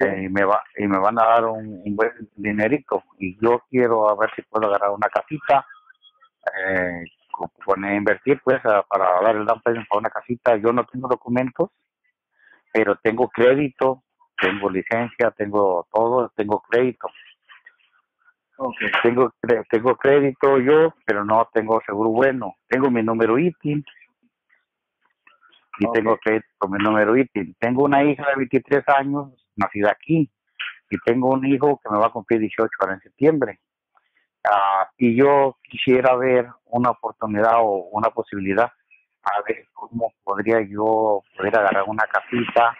eh, y me va y me van a dar un, buen dinerito. Y yo quiero a ver si puedo agarrar una casita eh, poner invertir pues para dar el down payment para una casita. Yo no tengo documentos pero tengo crédito tengo licencia tengo todo tengo crédito. Okay. tengo tengo crédito yo pero no tengo seguro bueno. Tengo mi número ITIN. Y tengo crédito con mi número ITIN. Tengo una hija de 23 años nacida aquí y tengo un hijo que me va a cumplir 18 ahora en septiembre. Ah, y yo quisiera ver una oportunidad o una posibilidad a ver cómo podría yo poder agarrar una casita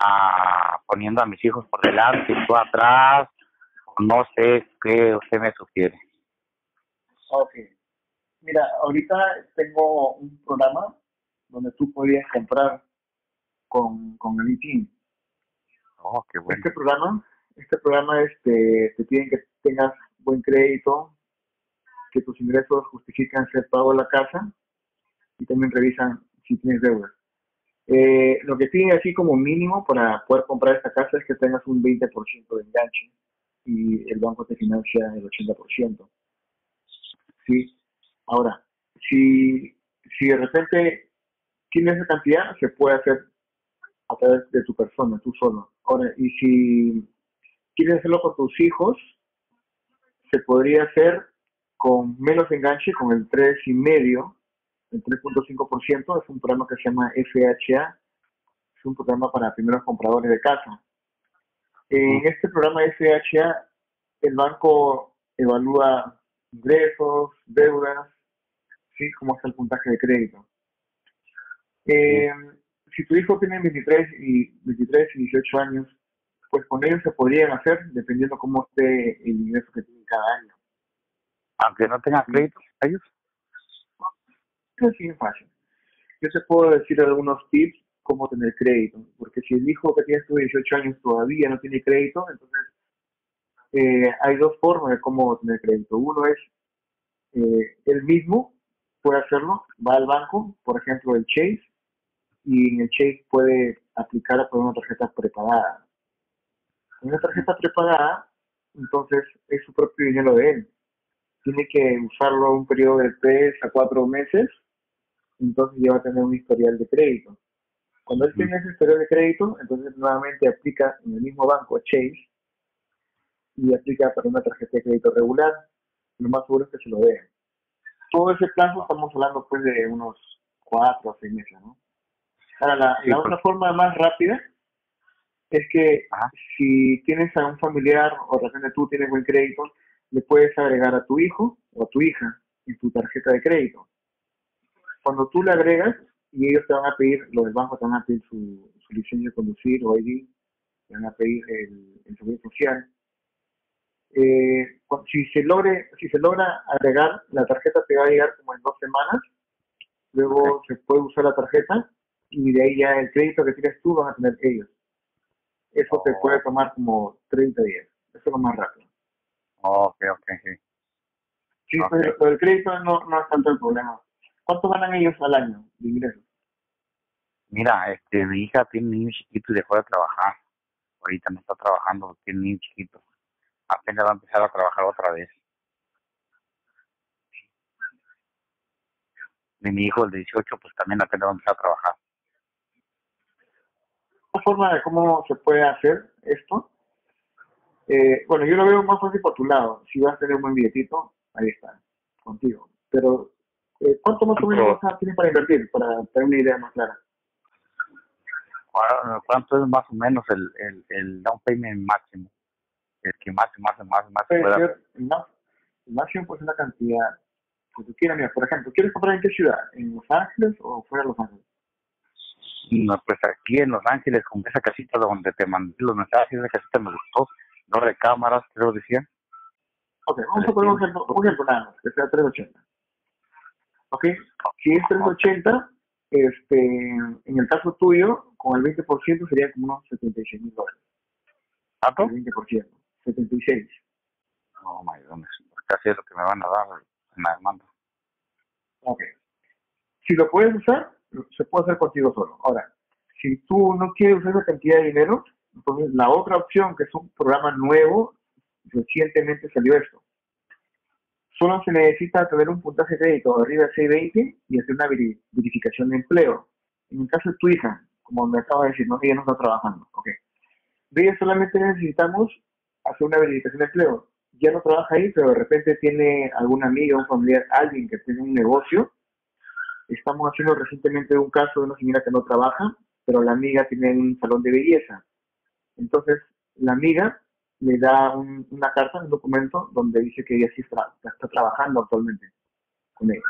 ah, poniendo a mis hijos por delante y tú atrás. No sé qué usted me sugiere. Ok. Mira, ahorita tengo un programa donde tú podrías comprar con, con el ITIN Este programa, este programa este, te piden que tengas buen crédito, que tus ingresos justifican ser pago de la casa y también revisan si tienes deuda. Eh, lo que piden así como mínimo para poder comprar esta casa es que tengas un 20% de enganche y el banco te financia el 80%. ¿Sí? Ahora, si, si de repente tienes esa cantidad, se puede hacer a través de tu persona, tú solo. Ahora, y si quieres hacerlo con tus hijos, se podría hacer con menos enganche, con el 3,5%, el 3.5%, es un programa que se llama FHA, es un programa para primeros compradores de casa. En este programa FHA, el banco evalúa ingresos, deudas, ¿sí? cómo está el puntaje de crédito. Eh, si tu hijo tiene 23 y, 23 y 18 años, pues con ellos se podrían hacer dependiendo cómo esté el ingreso que tienen cada año. Aunque no tengan crédito ellos. Es bien fácil. Yo te puedo decir algunos tips cómo tener crédito, porque si el hijo que tiene 18 años todavía no tiene crédito, entonces eh, hay dos formas de cómo tener crédito. Uno es eh, él mismo puede hacerlo, va al banco, por ejemplo el Chase, y en el Chase puede aplicar por una tarjeta prepagada. Una tarjeta prepagada, entonces es su propio dinero de él. Tiene que usarlo un periodo de tres a cuatro meses, entonces ya va a tener un historial de crédito. Cuando él tiene ese historial de crédito, entonces nuevamente aplica en el mismo banco Chase y aplica para una tarjeta de crédito regular. Lo más seguro es que se lo den. Todo ese plazo estamos hablando pues de unos cuatro o seis meses, ¿no? Ahora, la, la otra forma más rápida es que si tienes a un familiar o de repente tú tienes buen crédito, le puedes agregar a tu hijo o a tu hija en tu tarjeta de crédito. Cuando tú le agregas y ellos te van a pedir, los del banco te van a pedir su, licencia de conducir o ID, te van a pedir el, el seguro social. Eh, si se logre, si se logra agregar, la tarjeta te va a llegar como en dos semanas. Luego se puede usar la tarjeta y de ahí ya el crédito que tienes tú vas a tener ellos. Eso te puede oh. tomar como 30 días. Eso es lo más rápido. ok, ok, sí. Sí, pero el crédito no, no es tanto el problema. ¿Cuánto ganan ellos al año de ingresos? Mira, este, mi hija tiene un niño chiquito y dejó de trabajar. Ahorita no está trabajando, tiene un niño chiquito. Apenas va a empezar a trabajar otra vez. Y mi hijo, el de 18, pues también apenas va a empezar a trabajar forma de cómo se puede hacer esto, eh, bueno, yo lo veo más fácil por tu lado. Si vas a tener un buen billetito, ahí está, contigo. Pero, eh, ¿cuánto más o menos tienes para invertir? Para tener una idea más clara. ¿Cuánto es más o menos el, el, el down payment máximo? El que más, más, más, más pueda... el, más, el máximo pues es una cantidad que tú quieras. Mira, por ejemplo, ¿quieres comprar en qué ciudad? ¿En Los Ángeles o fuera de Los Ángeles? Pues aquí en Los Ángeles, con esa casita donde te mandé los mensajes, esa casita me gustó, no recámaras, creo decía. Ok, vamos a poner un ejemplo, un ejemplo nada más, que sea 380. Ok, si es 380, este, en el caso tuyo, con el 20% sería como unos 76 mil dólares. ¿Cuánto? El 20%, 76. No, my goodness, casi es lo que me van a dar en la demanda. Ok. Si lo puedes usar, se puede hacer contigo solo. Ahora, si tú no quieres esa cantidad de dinero, Entonces, la otra opción, que es un programa nuevo, recientemente salió esto. Solo se necesita tener un puntaje de crédito arriba de 620 y hacer una verificación de empleo. En el caso de tu hija, como me acaba de decir, no, ella no está trabajando. Okay. De ella solamente necesitamos hacer una verificación de empleo. Ya no trabaja ahí, pero de repente tiene alguna amiga, un familiar, alguien que tiene un negocio. Estamos haciendo recientemente un caso de una señora que no trabaja, pero la amiga tiene un salón de belleza. Entonces, la amiga le da una carta, un documento, donde dice que ella sí está, está trabajando actualmente con ella.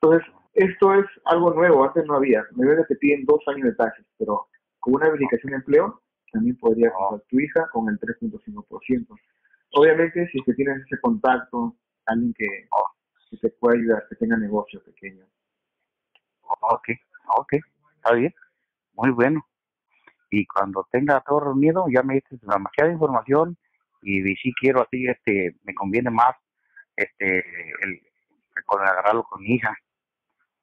Entonces, esto es algo nuevo, antes no había. Me veo que piden dos años de taxes, pero con una verificación de empleo también podría ser tu hija con el 3.5%. Obviamente, si es que tienes ese contacto, alguien que, que te pueda ayudar, que tenga negocio pequeño. Ok, ok, está bien, muy bueno. Y cuando tenga todo reunido, ya me dices demasiada información y, si quiero así, este, me conviene más, este, el, con agarrarlo con mi hija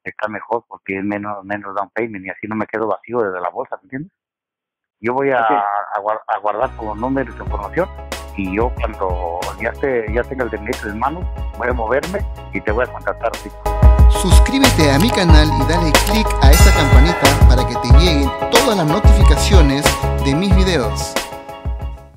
está mejor porque es menos menos down payment y así no me quedo vacío desde la bolsa, ¿me entiendes? Yo voy a, a, guardar como número de información y yo cuando ya, esté, ya tenga el dinero en mano voy a moverme y te voy a contactar así. Suscríbete a mi canal y dale click a esta campanita para que te lleguen todas las notificaciones de mis videos.